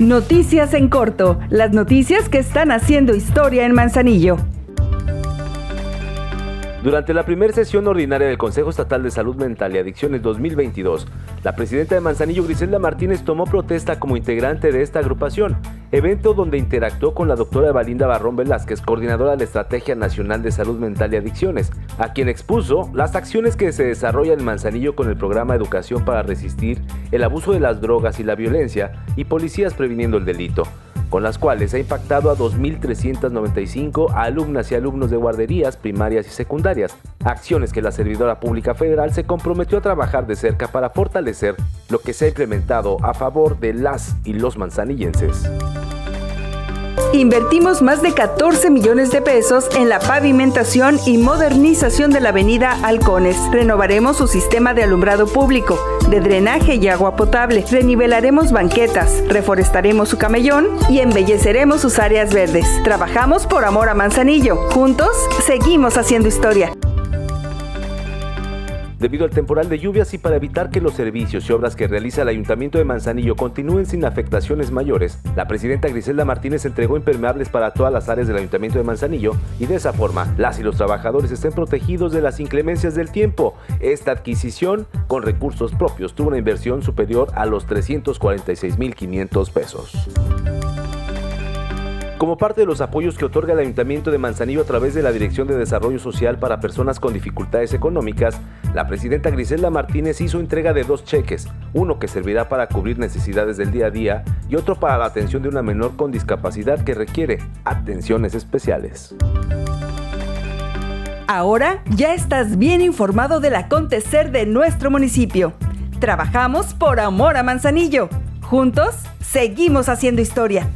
Noticias en corto, las noticias que están haciendo historia en Manzanillo. Durante la primera sesión ordinaria del Consejo Estatal de Salud Mental y Adicciones 2022, la presidenta de Manzanillo, Griselda Martínez, tomó protesta como integrante de esta agrupación, evento donde interactuó con la doctora Evalinda Barrón Velázquez, coordinadora de la Estrategia Nacional de Salud Mental y Adicciones, a quien expuso las acciones que se desarrollan en Manzanillo con el programa Educación para resistir el abuso de las drogas y la violencia y policías previniendo el delito con las cuales ha impactado a 2.395 alumnas y alumnos de guarderías primarias y secundarias, acciones que la Servidora Pública Federal se comprometió a trabajar de cerca para fortalecer lo que se ha implementado a favor de las y los manzanillenses. Invertimos más de 14 millones de pesos en la pavimentación y modernización de la avenida Halcones. Renovaremos su sistema de alumbrado público, de drenaje y agua potable. Renivelaremos banquetas, reforestaremos su camellón y embelleceremos sus áreas verdes. Trabajamos por amor a Manzanillo. Juntos, seguimos haciendo historia. Debido al temporal de lluvias y para evitar que los servicios y obras que realiza el Ayuntamiento de Manzanillo continúen sin afectaciones mayores, la presidenta Griselda Martínez entregó impermeables para todas las áreas del Ayuntamiento de Manzanillo y de esa forma las y los trabajadores estén protegidos de las inclemencias del tiempo. Esta adquisición con recursos propios tuvo una inversión superior a los 346.500 pesos. Como parte de los apoyos que otorga el Ayuntamiento de Manzanillo a través de la Dirección de Desarrollo Social para Personas con Dificultades Económicas, la presidenta Griselda Martínez hizo entrega de dos cheques, uno que servirá para cubrir necesidades del día a día y otro para la atención de una menor con discapacidad que requiere atenciones especiales. Ahora ya estás bien informado del acontecer de nuestro municipio. Trabajamos por amor a Manzanillo. Juntos, seguimos haciendo historia.